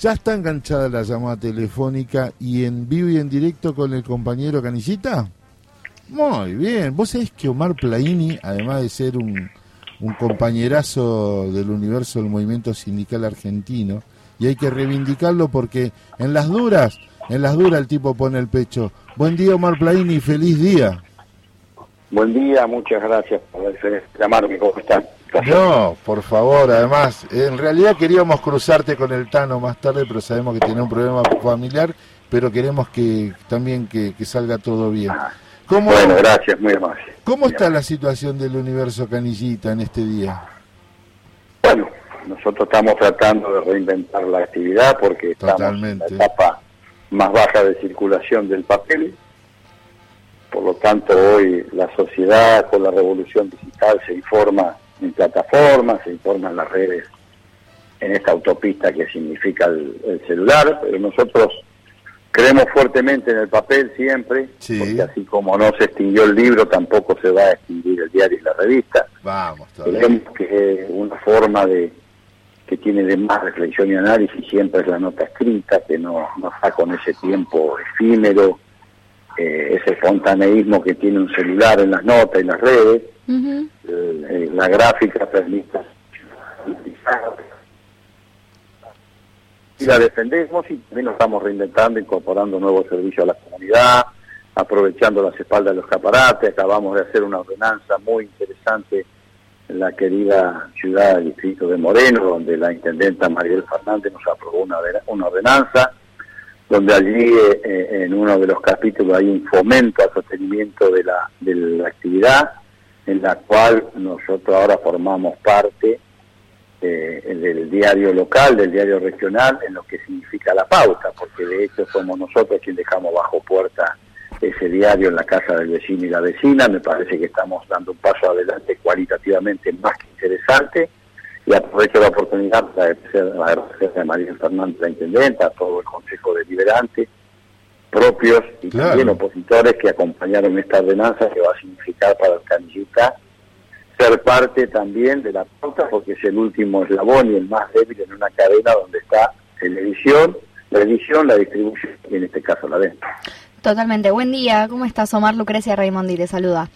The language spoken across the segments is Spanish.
Ya está enganchada la llamada telefónica y en vivo y en directo con el compañero Canillita. Muy bien. Vos sabés que Omar Plaini, además de ser un, un compañerazo del universo del movimiento sindical argentino, y hay que reivindicarlo porque en las duras, en las duras el tipo pone el pecho. Buen día Omar Plaini, feliz día. Buen día, muchas gracias por llamarme, ¿cómo están? No, por favor, además, en realidad queríamos cruzarte con el Tano más tarde, pero sabemos que tiene un problema familiar, pero queremos que también que, salga todo bien. Bueno, gracias, muy amable. ¿Cómo está la situación del universo Canillita en este día? Bueno, nosotros estamos tratando de reinventar la actividad porque estamos en la etapa más baja de circulación del papel. Por lo tanto, hoy la sociedad con la revolución digital se informa en plataformas, se informa en las redes, en esta autopista que significa el, celular, pero nosotros creemos fuertemente en el papel siempre, porque así como no se extinguió el libro, tampoco se va a extinguir el diario y la revista. Vamos, Creemos que una forma de que tiene de más reflexión y análisis siempre es la nota escrita, que no, no está con ese tiempo efímero, eh, ese espontaneísmo que tiene un celular en las notas y las redes. Eh, la gráfica permite y la defendemos y también nos estamos reinventando, incorporando nuevos servicios a la comunidad, aprovechando las espaldas de los caparates, acabamos de hacer una ordenanza muy interesante en la querida ciudad del distrito de Moreno, donde la intendenta Mariel Fernández nos aprobó una, una ordenanza, donde allí eh, eh, en uno de los capítulos hay un fomento al sostenimiento de la, de la actividad, en la cual nosotros ahora formamos parte eh, del diario local, del diario regional, en lo que significa la pauta, porque de hecho somos nosotros quienes dejamos bajo puerta ese diario en la casa del vecino y la vecina. Me parece que estamos dando un paso adelante cualitativamente más que interesante. Y aprovecho la oportunidad para agradecer a María Fernández, la intendenta, a todo el Consejo Deliberante, propios y también opositores que acompañaron esta ordenanza que va a significar para el Canillita ser parte también de la pauta porque es el último eslabón y el más débil en una cadena donde está la edición, la edición, la distribución y en este caso la venta. Totalmente. Buen día. ¿Cómo estás, Omar Lucrecia Raimondi? Te saluda.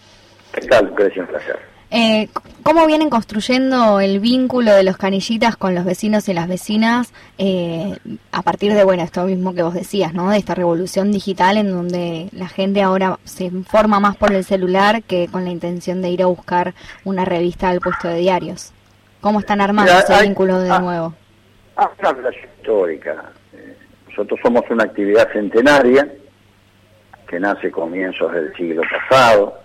¿Qué tal, Lucrecia? Un placer. Eh, ¿Cómo vienen construyendo el vínculo de los canillitas con los vecinos y las vecinas eh, a partir de, bueno, esto mismo que vos decías, ¿no? De esta revolución digital en donde la gente ahora se informa más por el celular que con la intención de ir a buscar una revista al puesto de diarios. ¿Cómo están armando ese vínculo de nuevo? Ah, una relación histórica. Eh, nosotros somos una actividad centenaria que nace comienzos del siglo pasado,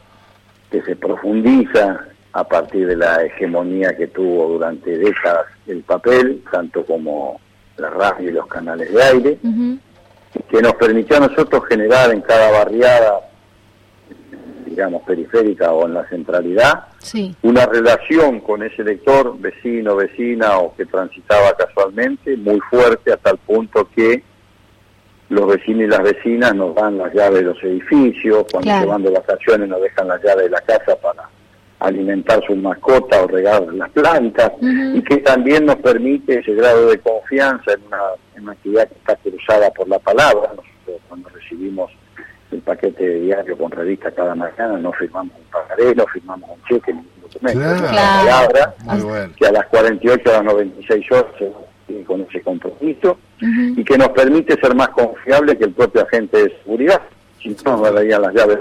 que se profundiza a partir de la hegemonía que tuvo durante décadas el papel, tanto como la radio y los canales de aire, que nos permitió a nosotros generar en cada barriada, digamos, periférica o en la centralidad, una relación con ese lector, vecino, vecina o que transitaba casualmente, muy fuerte hasta el punto que los vecinos y las vecinas nos dan las llaves de los edificios, cuando se van de vacaciones nos dejan las llaves de la casa para alimentar sus mascotas o regar las plantas, y que también nos permite ese grado de confianza en una, actividad que está cruzada por la palabra. Nosotros cuando recibimos el paquete de diario con revista cada mañana no firmamos un pagaré, no firmamos un cheque, ningún documento. Claro. palabra que a las 48 a las 96 horas con ese compromiso y que nos permite ser más confiable que el propio agente de seguridad. Si no, nos darían las llaves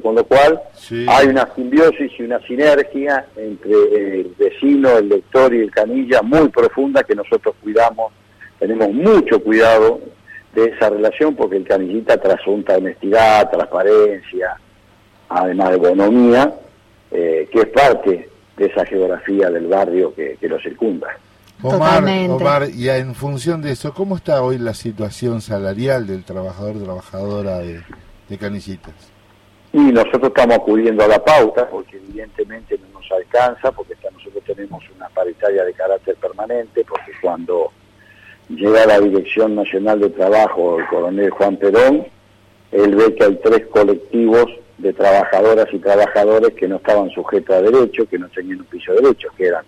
con lo cual hay una simbiosis y una sinergia entre el vecino, el lector y el canilla muy profunda que nosotros cuidamos, tenemos mucho cuidado de esa relación porque el canillita trasunta honestidad, transparencia, además de bonomía, eh, que es parte de esa geografía del barrio que, que lo circunda. Omar, Omar, y en función de eso, ¿cómo está hoy la situación salarial del trabajador trabajadora de, de Canillitas? Y nosotros estamos acudiendo a la pauta porque evidentemente no nos alcanza, porque nosotros tenemos una paritaria de carácter permanente, porque cuando llega la Dirección Nacional de Trabajo el coronel Juan Perón, él ve que hay tres colectivos de trabajadoras y trabajadores que no estaban sujetos a derecho, que no tenían un piso de derecho, que eran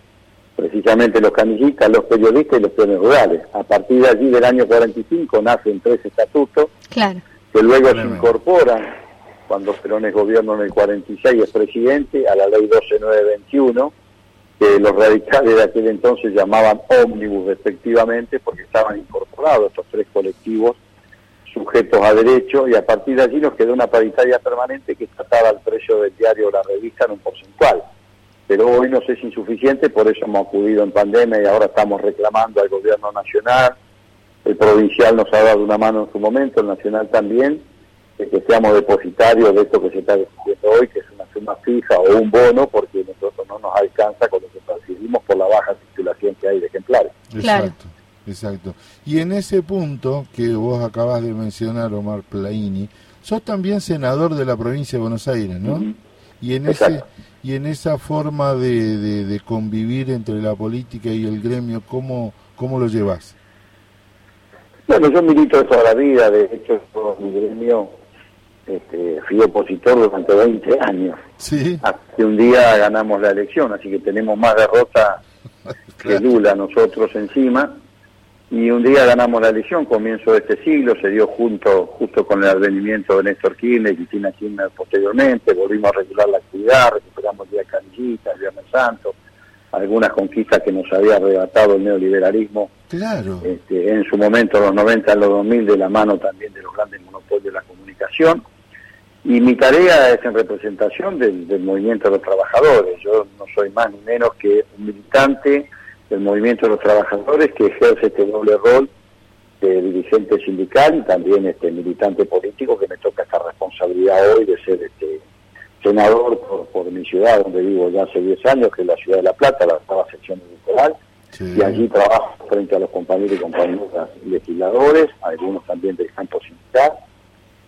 precisamente los canillistas, los periodistas y los peones rurales. A partir de allí del año 45 nacen tres estatutos claro. que luego se incorporan cuando Perón es gobierno en el 46 es presidente a la ley 12921 que los radicales de aquel entonces llamaban ómnibus respectivamente porque estaban incorporados estos tres colectivos sujetos a derecho y a partir de allí nos quedó una paritaria permanente que trataba el precio del diario o la revista en un porcentual. Pero hoy no sé si es insuficiente, por eso hemos acudido en pandemia y ahora estamos reclamando al gobierno nacional. El provincial nos ha dado una mano en su momento, el nacional también, de que seamos depositarios de esto que se está discutiendo hoy, que es una suma fija o un bono, porque nosotros no nos alcanza con lo que percibimos por la baja circulación que hay de ejemplares. Exacto. Exacto. Y en ese punto que vos acabas de mencionar, Omar Plaini, sos también senador de la provincia de Buenos Aires, ¿no? Y en ese y en esa forma de, de, convivir entre la política y el gremio, ¿cómo, cómo lo llevas? Bueno, yo milito toda la vida, de hecho, mi gremio este, fui opositor durante 20 años. Sí. Hasta que un día ganamos la elección, así que tenemos más derrota que Lula nosotros encima y un día ganamos la elección, comienzo de este siglo, se dio junto justo con el advenimiento de Néstor Kirchner y Cristina Kirchner posteriormente, volvimos a regular la actividad, recuperamos el Día Canillita, el Viernes Santo, algunas conquistas que nos había arrebatado el neoliberalismo claro. este, en su momento, en los 90, en los 2000, de la mano también de los grandes monopolios de la comunicación. Y mi tarea es en representación del, del movimiento de los trabajadores. Yo no soy más ni menos que un militante del movimiento de los trabajadores que ejerce este doble rol de dirigente sindical y también este militante político que me toca esta responsabilidad hoy de ser este senador por, mi ciudad donde vivo ya hace 10 años, que es la ciudad de La Plata, la octava sección electoral, y allí trabajo frente a los compañeros y compañeras legisladores, algunos también del campo sindical,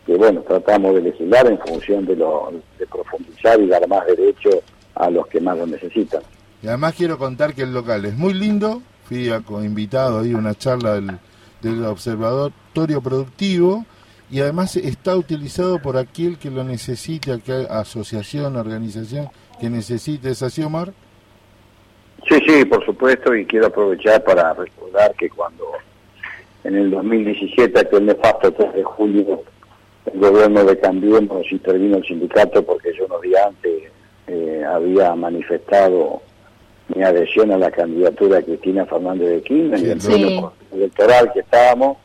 que bueno, tratamos de legislar en función de, lo, de profundizar y dar más derechos a los que más lo necesitan. Y además quiero contar que el local es muy lindo. Fui a, invitado ahí a una charla del, del Observatorio Productivo y además está utilizado por aquel que lo necesite, aquella asociación, organización que necesite. ¿Es así, Omar? Sí, sí, por supuesto, y quiero aprovechar para recordar que cuando en el 2017, aquel nefasto 3 de julio, el gobierno de Cambiemos intervino el sindicato porque yo unos días antes eh, había manifestado mi adhesión a la candidatura de Cristina Fernández de Kirchner y el sí. electoral que estábamos,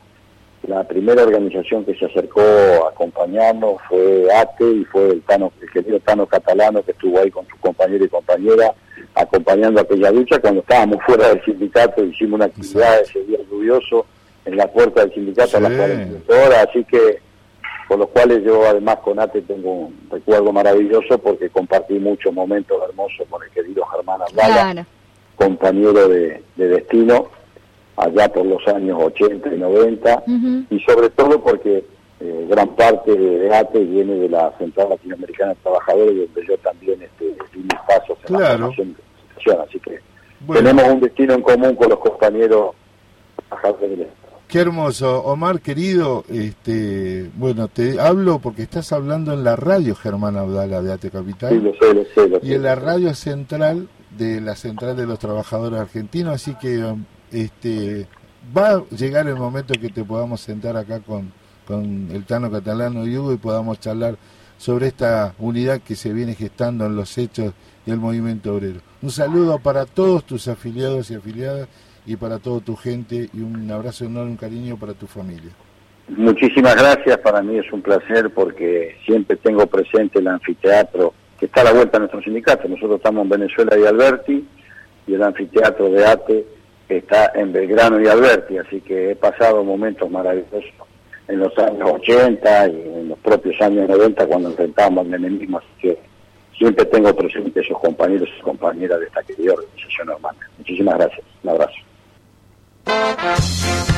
la primera organización que se acercó a acompañarnos fue ATE y fue el, Tano, el querido Tano Catalano que estuvo ahí con su compañero y compañera acompañando aquella lucha. Cuando estábamos fuera del sindicato, hicimos una actividad ese día lluvioso en la puerta del sindicato a las 48 horas, así que por los cuales yo además con ATE tengo un recuerdo maravilloso porque compartí muchos momentos hermosos con el querido Germán Abdala, compañero de, destino allá por los años 80 y 90 y sobre todo porque eh, gran parte de, ATE viene de la Central Latinoamericana de Trabajadores donde yo también este, di mis pasos en la formación de así que tenemos un destino en común con los compañeros trabajadores del Qué hermoso, Omar querido, este, bueno, te hablo porque estás hablando en la radio Germán Abdala de Ate Capital. Sí, lo sé, lo sé, y en la radio central de la Central de los Trabajadores Argentinos, así que este va a llegar el momento que te podamos sentar acá con, con el Tano Catalano y Hugo y podamos charlar sobre esta unidad que se viene gestando en los hechos del movimiento obrero. Un saludo para todos tus afiliados y afiliadas y para toda tu gente y un abrazo enorme, un cariño para tu familia. Muchísimas gracias, para mí es un placer porque siempre tengo presente el anfiteatro que está a la vuelta de nuestro sindicato. Nosotros estamos en Venezuela y Alberti y el anfiteatro de ATE está en Belgrano y Alberti, así que he pasado momentos maravillosos en los años 80 y en los propios años 90 cuando enfrentábamos el enemigo, así que siempre tengo presente esos compañeros y compañeras de esta querida organización hermana. Muchísimas gracias, un abrazo. Música